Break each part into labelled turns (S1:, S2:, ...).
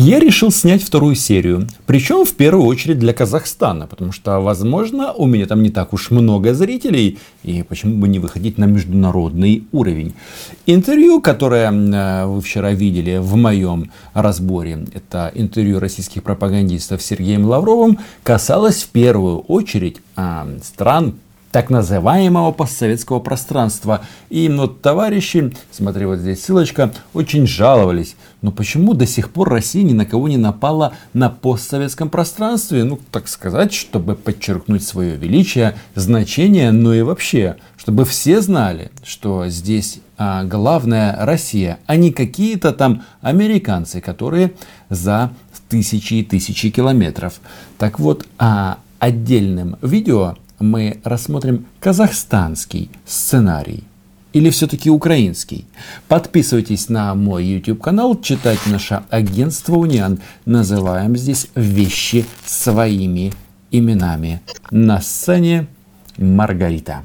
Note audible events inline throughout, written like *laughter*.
S1: Я решил снять вторую серию. Причем в первую очередь для Казахстана, потому что, возможно, у меня там не так уж много зрителей, и почему бы не выходить на международный уровень. Интервью, которое э, вы вчера видели в моем разборе, это интервью российских пропагандистов Сергеем Лавровым, касалось в первую очередь а, стран так называемого постсоветского пространства. И вот товарищи, смотри, вот здесь ссылочка, очень жаловались. Но почему до сих пор Россия ни на кого не напала на постсоветском пространстве? Ну, так сказать, чтобы подчеркнуть свое величие, значение, ну и вообще, чтобы все знали, что здесь а, главная Россия, а не какие-то там американцы, которые за тысячи и тысячи километров. Так вот, а отдельным видео мы рассмотрим казахстанский сценарий или все-таки украинский. Подписывайтесь на мой YouTube канал, читайте наше агентство Униан. Называем здесь вещи своими именами. На сцене Маргарита.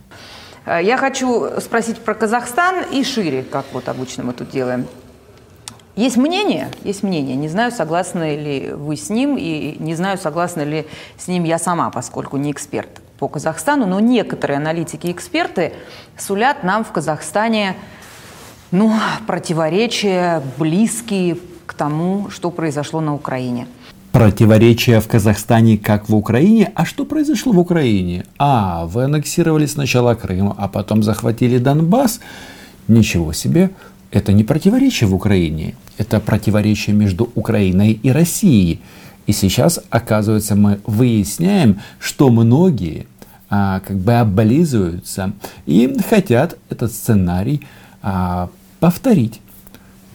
S2: Я хочу спросить про Казахстан и шире, как вот обычно мы тут делаем. Есть мнение, есть мнение. Не знаю, согласны ли вы с ним, и не знаю, согласна ли с ним я сама, поскольку не эксперт по Казахстану, но некоторые аналитики и эксперты сулят нам в Казахстане ну, противоречия, близкие к тому, что произошло на Украине.
S1: Противоречия в Казахстане, как в Украине. А что произошло в Украине? А, вы аннексировали сначала Крым, а потом захватили Донбасс. Ничего себе. Это не противоречие в Украине. Это противоречие между Украиной и Россией. И сейчас, оказывается, мы выясняем, что многие а, как бы облизываются и хотят этот сценарий а, повторить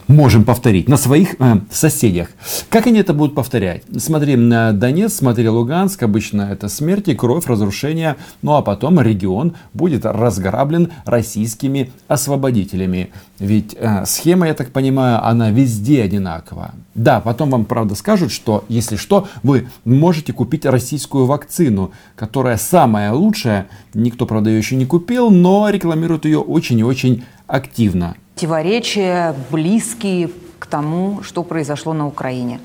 S1: можем повторить на своих э, соседях. Как они это будут повторять? Смотри, на Донец, смотри, Луганск, обычно это смерть и кровь, разрушение, ну а потом регион будет разграблен российскими освободителями. Ведь э, схема, я так понимаю, она везде одинакова. Да, потом вам правда скажут, что если что, вы можете купить российскую вакцину, которая самая лучшая. Никто, правда, ее еще не купил, но рекламирует ее очень и очень активно
S2: противоречия, близкие к тому, что произошло на Украине.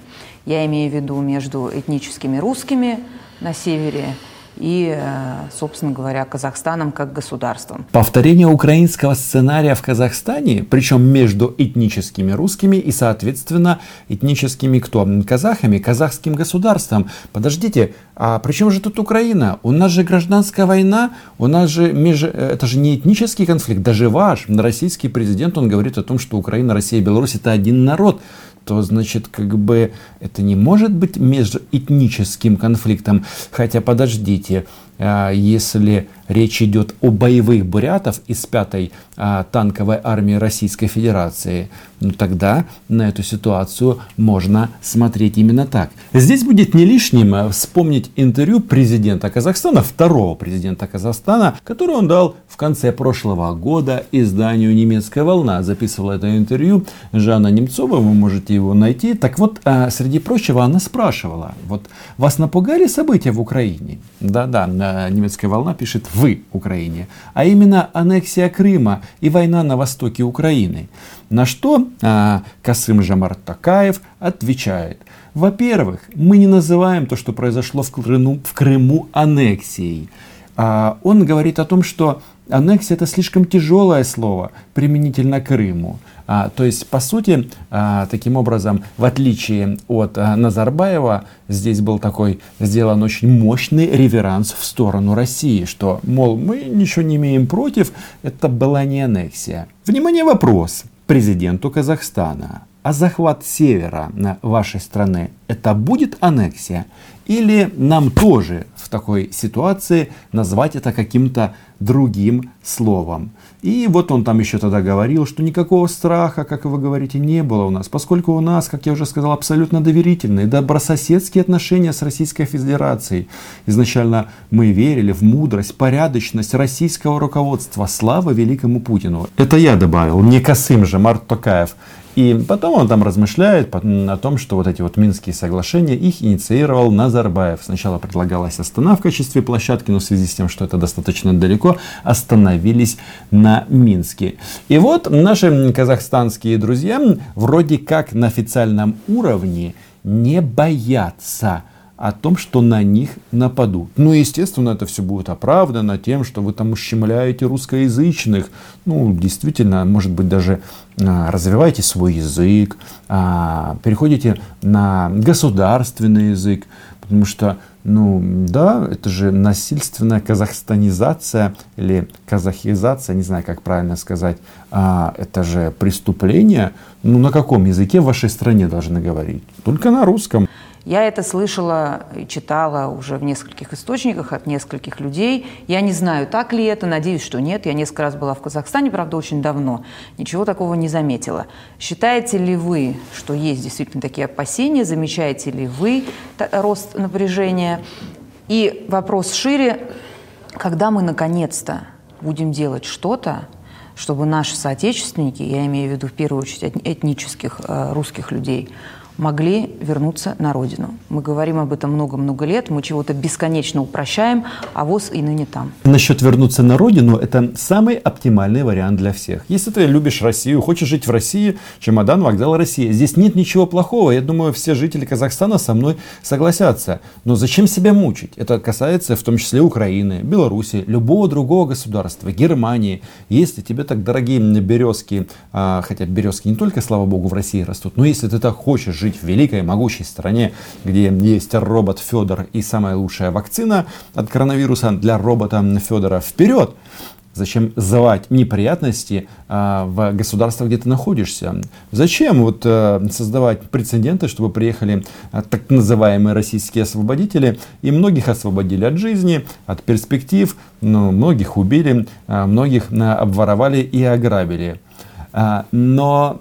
S2: Я имею в виду между этническими русскими на севере и, э, собственно говоря, Казахстаном как государством.
S1: Повторение украинского сценария в Казахстане, причем между этническими русскими и, соответственно, этническими кто? Казахами, казахским государством. Подождите, а при чем же тут Украина? У нас же гражданская война, у нас же меж... это же не этнический конфликт, даже ваш российский президент, он говорит о том, что Украина, Россия и Беларусь это один народ то значит как бы это не может быть межэтническим конфликтом. Хотя подождите, а, если речь идет о боевых бурятов из пятой а, танковой армии Российской Федерации, ну тогда на эту ситуацию можно смотреть именно так. Здесь будет не лишним а, вспомнить интервью президента Казахстана, второго президента Казахстана, которое он дал в конце прошлого года изданию «Немецкая волна». Записывала это интервью Жанна Немцова, вы можете его найти. Так вот, а, среди прочего, она спрашивала, вот вас напугали события в Украине? Да-да, немецкая волна пишет «вы Украине», а именно аннексия Крыма и война на востоке Украины. На что а, Касым Жамар Такаев отвечает. Во-первых, мы не называем то, что произошло в Крыму, в Крыму аннексией. А, он говорит о том, что аннексия это слишком тяжелое слово применительно к Крыму. А, то есть, по сути, а, таким образом, в отличие от а, Назарбаева, здесь был такой сделан очень мощный реверанс в сторону России, что, мол, мы ничего не имеем против, это была не аннексия. Внимание, вопрос президенту Казахстана. А захват севера на вашей страны это будет аннексия? Или нам тоже в такой ситуации назвать это каким-то другим словом? И вот он там еще тогда говорил, что никакого страха, как вы говорите, не было у нас, поскольку у нас, как я уже сказал, абсолютно доверительные, добрососедские отношения с Российской Федерацией. Изначально мы верили в мудрость, порядочность российского руководства. Слава великому Путину. Это я добавил, не Косым же, Март Токаев. И потом он там размышляет о том, что вот эти вот Минские соглашения, их инициировал Назарбаев. Сначала предлагалась Астана в качестве площадки, но в связи с тем, что это достаточно далеко, остановились на Минске. И вот наши казахстанские друзья вроде как на официальном уровне не боятся о том, что на них нападут. Ну, естественно, это все будет оправдано тем, что вы там ущемляете русскоязычных. Ну, действительно, может быть, даже а, развиваете свой язык, а, переходите на государственный язык, потому что, ну, да, это же насильственная казахстанизация или казахизация, не знаю, как правильно сказать, а, это же преступление. Ну, на каком языке в вашей стране должны говорить? Только на русском.
S2: Я это слышала и читала уже в нескольких источниках от нескольких людей. Я не знаю, так ли это, надеюсь, что нет. Я несколько раз была в Казахстане, правда, очень давно. Ничего такого не заметила. Считаете ли вы, что есть действительно такие опасения? Замечаете ли вы рост напряжения? И вопрос шире, когда мы наконец-то будем делать что-то, чтобы наши соотечественники, я имею в виду в первую очередь этнических э, русских людей, могли вернуться на родину. Мы говорим об этом много-много лет, мы чего-то бесконечно упрощаем, а ВОЗ и ныне там.
S1: Насчет вернуться на родину, это самый оптимальный вариант для всех. Если ты любишь Россию, хочешь жить в России, чемодан, вокзал, Россия. Здесь нет ничего плохого. Я думаю, все жители Казахстана со мной согласятся. Но зачем себя мучить? Это касается в том числе Украины, Беларуси, любого другого государства, Германии. Если тебе так дорогие березки, а, хотя березки не только, слава богу, в России растут, но если ты так хочешь жить в великой, могучей стране, где есть робот Федор и самая лучшая вакцина от коронавируса для робота Федора, вперед! Зачем звать неприятности а, в государство, где ты находишься? Зачем вот а, создавать прецеденты, чтобы приехали а, так называемые российские освободители и многих освободили от жизни, от перспектив, ну, многих убили, а, многих а, обворовали и ограбили. А, но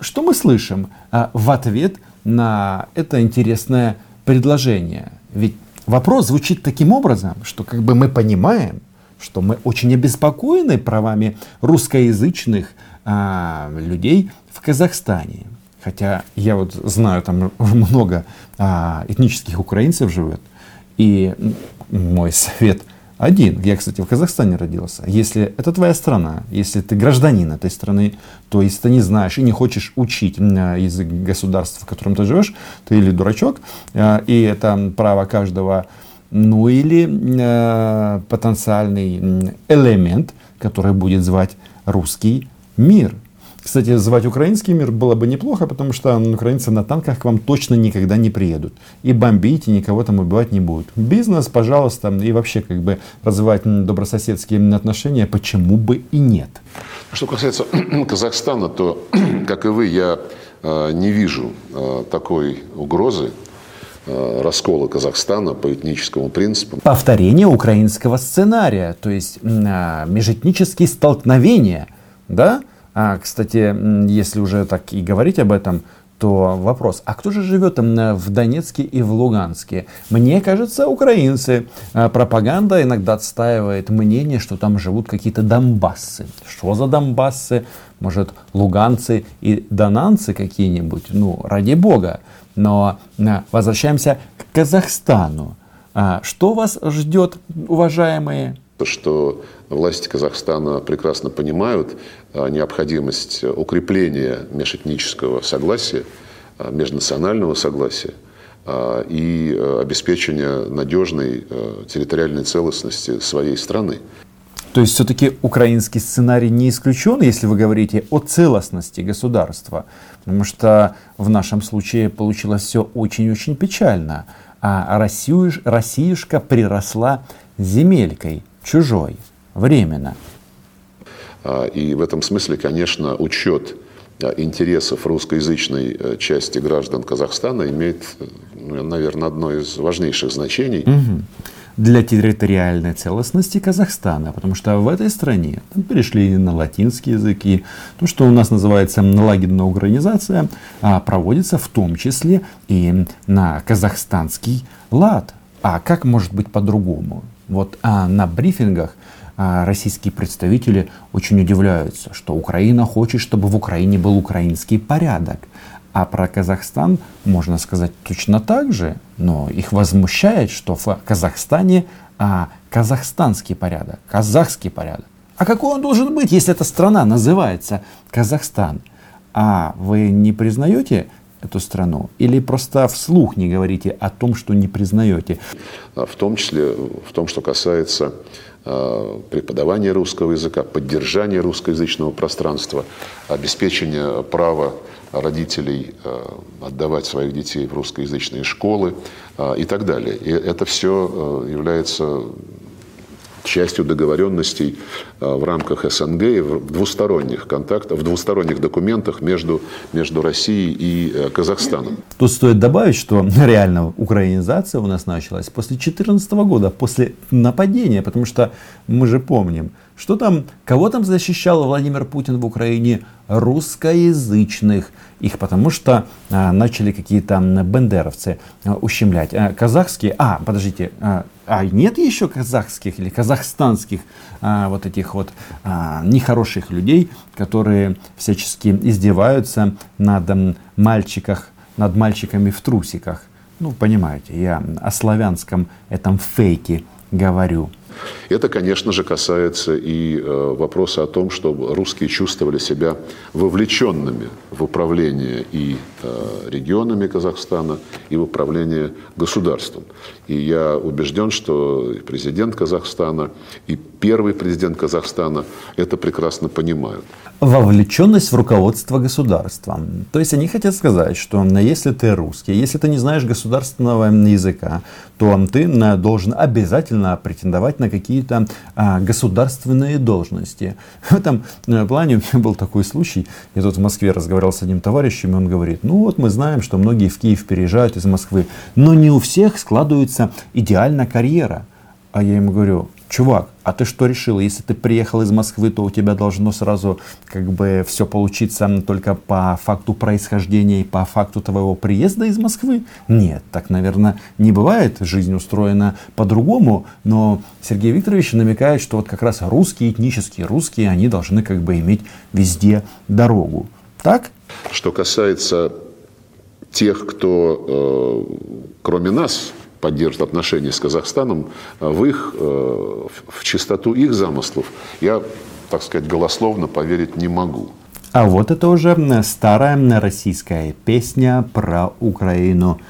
S1: что мы слышим в ответ на это интересное предложение? Ведь вопрос звучит таким образом, что как бы мы понимаем, что мы очень обеспокоены правами русскоязычных а, людей в Казахстане. Хотя я вот знаю, там *laughs* много а, этнических украинцев живет. И мой совет – один. Я, кстати, в Казахстане родился. Если это твоя страна, если ты гражданин этой страны, то если ты не знаешь и не хочешь учить язык государства, в котором ты живешь, ты или дурачок, э, и это право каждого, ну или э, потенциальный элемент, который будет звать русский мир – кстати, звать украинский мир было бы неплохо, потому что украинцы на танках к вам точно никогда не приедут. И бомбить, и никого там убивать не будут. Бизнес, пожалуйста, и вообще как бы развивать добрососедские отношения, почему бы и нет.
S3: Что касается *clears throat* Казахстана, то, *clears throat* как и вы, я э, не вижу э, такой угрозы э, раскола Казахстана по этническому принципу.
S1: Повторение украинского сценария, то есть межэтнические столкновения, да, а, кстати, если уже так и говорить об этом, то вопрос, а кто же живет в Донецке и в Луганске? Мне кажется, украинцы. А, пропаганда иногда отстаивает мнение, что там живут какие-то донбассы. Что за донбассы? Может, луганцы и донанцы какие-нибудь? Ну, ради бога. Но а, возвращаемся к Казахстану. А, что вас ждет, уважаемые?
S3: Что власти Казахстана прекрасно понимают а, необходимость укрепления межэтнического согласия, а, межнационального согласия а, и обеспечения надежной территориальной целостности своей страны.
S1: То есть все-таки украинский сценарий не исключен, если вы говорите о целостности государства, потому что в нашем случае получилось все очень-очень печально. А Россиюшка приросла земелькой чужой временно.
S3: А, и в этом смысле, конечно, учет а, интересов русскоязычной э, части граждан Казахстана имеет, ну, наверное, одно из важнейших значений.
S1: Угу. Для территориальной целостности Казахстана, потому что в этой стране там перешли на латинский язык, и то, что у нас называется лагерная организация, а, проводится в том числе и на казахстанский лад. А как может быть по-другому? Вот а на брифингах российские представители очень удивляются, что Украина хочет, чтобы в Украине был украинский порядок. А про Казахстан можно сказать точно так же, но их возмущает, что в Казахстане а, казахстанский порядок, казахский порядок. А какой он должен быть, если эта страна называется Казахстан? А вы не признаете эту страну? Или просто вслух не говорите о том, что не признаете?
S3: В том числе в том, что касается преподавания русского языка, поддержания русскоязычного пространства, обеспечения права родителей э, отдавать своих детей в русскоязычные школы э, и так далее. И это все является частью договоренностей э, в рамках СНГ и в двусторонних контактах, в двусторонних документах между, между Россией и э, Казахстаном.
S1: Тут стоит добавить, что *laughs* реально украинизация у нас началась после 2014 года, после нападения, потому что мы же помним, что там, кого там защищал Владимир Путин в Украине? Русскоязычных. Их потому что а, начали какие-то бендеровцы а, ущемлять. А, казахские, а, подождите, а, а нет еще казахских или казахстанских а, вот этих вот а, нехороших людей, которые всячески издеваются над а, мальчиках, над мальчиками в трусиках. Ну, понимаете, я о славянском этом фейке говорю.
S3: Это, конечно же, касается и э, вопроса о том, чтобы русские чувствовали себя вовлеченными в управление и э, регионами Казахстана, и в управление государством. И я убежден, что президент Казахстана, и первый президент Казахстана это прекрасно понимают.
S1: Вовлеченность в руководство государством. То есть они хотят сказать, что если ты русский, если ты не знаешь государственного языка, то ты должен обязательно претендовать на какие-то а, государственные должности. *laughs* В этом э, плане у меня был такой случай. Я тут в Москве разговаривал с одним товарищем, и он говорит, ну вот мы знаем, что многие в Киев переезжают из Москвы, но не у всех складывается идеально карьера. А я ему говорю, чувак, а ты что решил? Если ты приехал из Москвы, то у тебя должно сразу как бы все получиться только по факту происхождения и по факту твоего приезда из Москвы? Нет, так, наверное, не бывает. Жизнь устроена по-другому. Но Сергей Викторович намекает, что вот как раз русские, этнические русские, они должны как бы иметь везде дорогу. Так?
S3: Что касается тех, кто э, кроме нас поддержат отношения с Казахстаном, э, в их, э, в чистоту их замыслов я, так сказать, голословно поверить не могу.
S1: А вот это уже старая российская песня про Украину.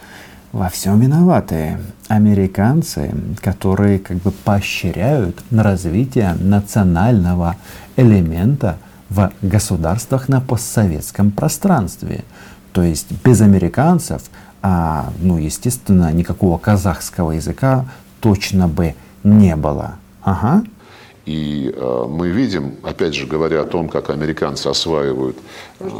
S1: Во всем виноваты американцы, которые как бы поощряют развитие национального элемента в государствах на постсоветском пространстве. То есть без американцев а, ну, естественно, никакого казахского языка точно бы не было. Ага.
S3: И э, мы видим, опять же, говоря о том, как американцы осваивают
S2: э,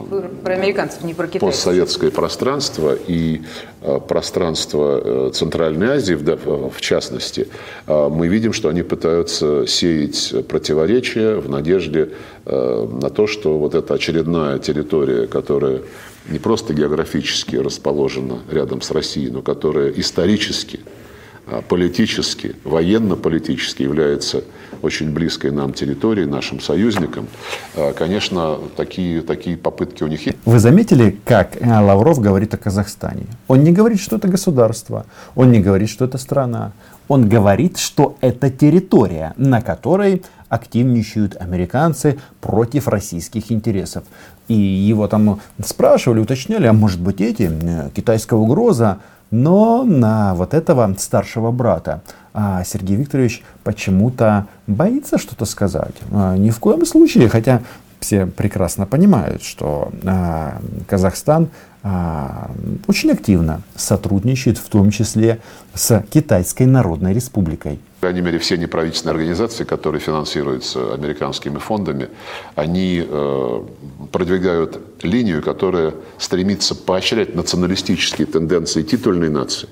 S2: про американцев, не про китайцев.
S3: постсоветское пространство и э, пространство э, Центральной Азии, в, в частности, э, мы видим, что они пытаются сеять противоречия в надежде э, на то, что вот эта очередная территория, которая не просто географически расположена рядом с Россией, но которая исторически, политически, военно-политически является очень близкой нам территорией, нашим союзникам, а, конечно, такие, такие попытки у них есть.
S1: Вы заметили, как э, Лавров говорит о Казахстане? Он не говорит, что это государство, он не говорит, что это страна. Он говорит, что это территория, на которой активничают американцы против российских интересов. И его там спрашивали, уточняли, а может быть эти, э, китайская угроза, но на вот этого старшего брата. А Сергей Викторович почему-то боится что-то сказать. А, ни в коем случае, хотя все прекрасно понимают, что а, Казахстан а, очень активно сотрудничает, в том числе с Китайской Народной Республикой.
S3: По крайней мере, все неправительственные организации, которые финансируются американскими фондами, они э, продвигают линию, которая стремится поощрять националистические тенденции титульной нации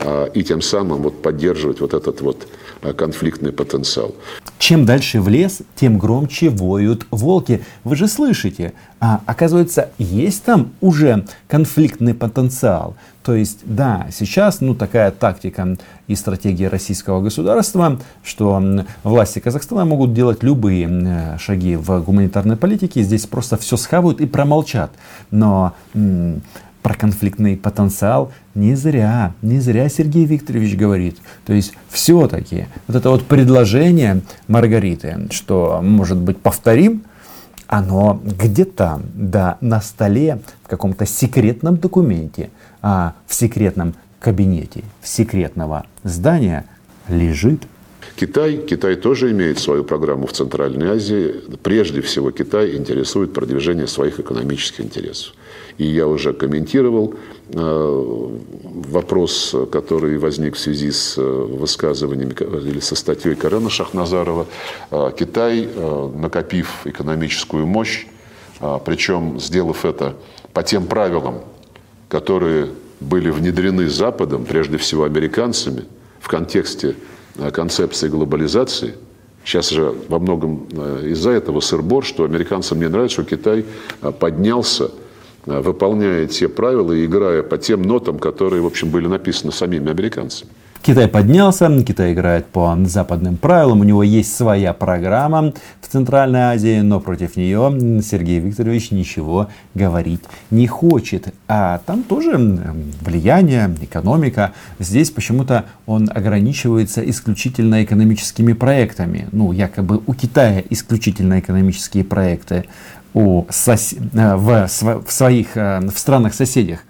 S3: э, и тем самым вот поддерживать вот этот вот конфликтный потенциал.
S1: Чем дальше в лес, тем громче воют волки. Вы же слышите, а, оказывается, есть там уже конфликтный потенциал. То есть, да, сейчас ну, такая тактика и стратегия российского государства, что власти Казахстана могут делать любые шаги в гуманитарной политике, здесь просто все схавают и промолчат. Но про конфликтный потенциал не зря, не зря Сергей Викторович говорит. То есть все-таки вот это вот предложение Маргариты, что может быть повторим, оно где-то да, на столе в каком-то секретном документе, а в секретном кабинете в секретного здания лежит.
S3: Китай, Китай тоже имеет свою программу в Центральной Азии. Прежде всего Китай интересует продвижение своих экономических интересов. И я уже комментировал э, вопрос, который возник в связи с э, высказываниями или со статьей Карена Шахназарова. Э, Китай, накопив экономическую мощь, причем сделав это по тем правилам, которые были внедрены Западом, прежде всего американцами, в контексте концепции глобализации. Сейчас же во многом из-за этого сырбор, что американцам не нравится, что Китай поднялся – выполняя те правила и играя по тем нотам, которые, в общем, были написаны самими американцами.
S1: Китай поднялся, Китай играет по западным правилам, у него есть своя программа в Центральной Азии, но против нее Сергей Викторович ничего говорить не хочет. А там тоже влияние, экономика. Здесь почему-то он ограничивается исключительно экономическими проектами. Ну, якобы у Китая исключительно экономические проекты у сос... Э, в, в своих э, в странах соседях.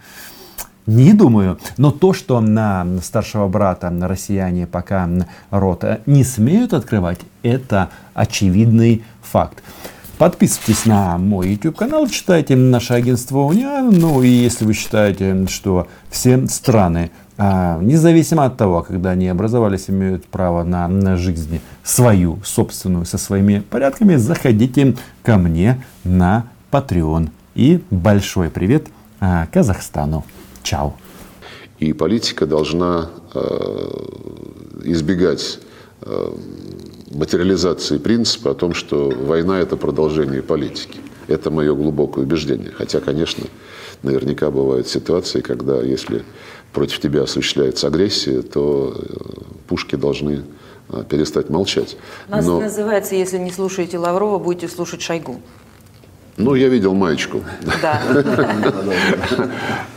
S1: Не думаю, но то, что на старшего брата на россияне пока рот не смеют открывать, это очевидный факт. Подписывайтесь на мой YouTube канал, читайте наше агентство УНИА. Ну и если вы считаете, что все страны независимо от того, когда они образовались, имеют право на, на жизнь свою, собственную, со своими порядками, заходите ко мне на Patreon. И большой привет а, Казахстану. Чао.
S3: И политика должна э, избегать э, материализации принципа о том, что война – это продолжение политики. Это мое глубокое убеждение. Хотя, конечно, наверняка бывают ситуации, когда если против тебя осуществляется агрессия, то э, пушки должны э, перестать молчать.
S2: У нас Но... называется, если не слушаете Лаврова, будете слушать Шойгу.
S3: Ну, я видел маечку.
S2: Да. *laughs*